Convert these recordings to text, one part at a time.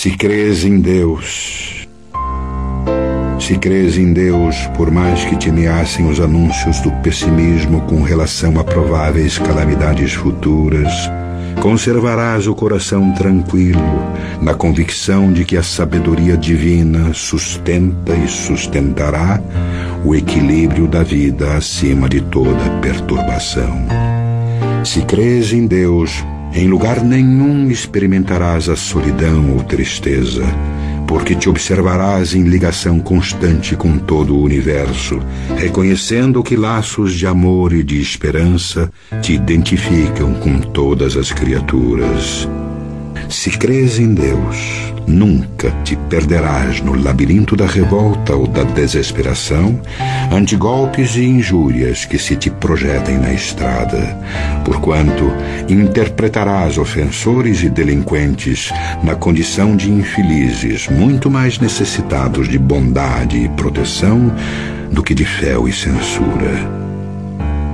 Se crês em Deus, se crês em Deus, por mais que te ameacem os anúncios do pessimismo com relação a prováveis calamidades futuras, conservarás o coração tranquilo, na convicção de que a sabedoria divina sustenta e sustentará o equilíbrio da vida acima de toda perturbação. Se crês em Deus, em lugar nenhum experimentarás a solidão ou tristeza, porque te observarás em ligação constante com todo o universo, reconhecendo que laços de amor e de esperança te identificam com todas as criaturas. Se crês em Deus, nunca te perderás no labirinto da revolta ou da desesperação, ante golpes e injúrias que se te projetem na estrada, porquanto interpretarás ofensores e delinquentes na condição de infelizes, muito mais necessitados de bondade e proteção do que de fé e censura.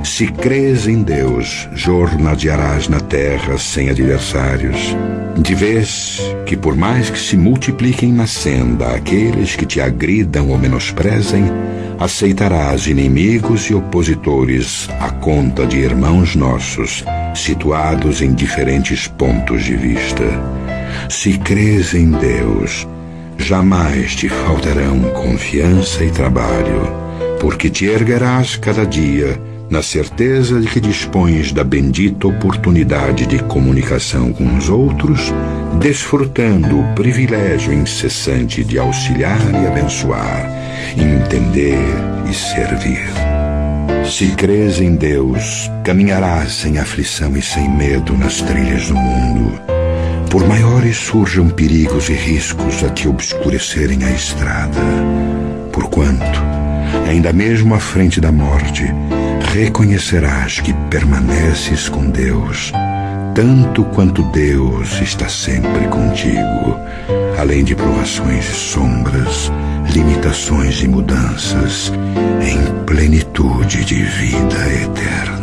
Se crês em Deus, jornadearás na terra sem adversários. De vez que, por mais que se multipliquem na senda aqueles que te agridam ou menosprezem, aceitarás inimigos e opositores à conta de irmãos nossos, situados em diferentes pontos de vista. Se crês em Deus, jamais te faltarão confiança e trabalho, porque te erguerás cada dia na certeza de que dispões da bendita oportunidade de comunicação com os outros, desfrutando o privilégio incessante de auxiliar e abençoar, entender e servir. Se crês em Deus, caminharás sem aflição e sem medo nas trilhas do mundo. Por maiores surjam perigos e riscos a te obscurecerem a estrada. Porquanto, ainda mesmo à frente da morte, reconhecerás que permaneces com Deus, tanto quanto Deus está sempre contigo, além de provações e sombras, limitações e mudanças, em plenitude de vida eterna.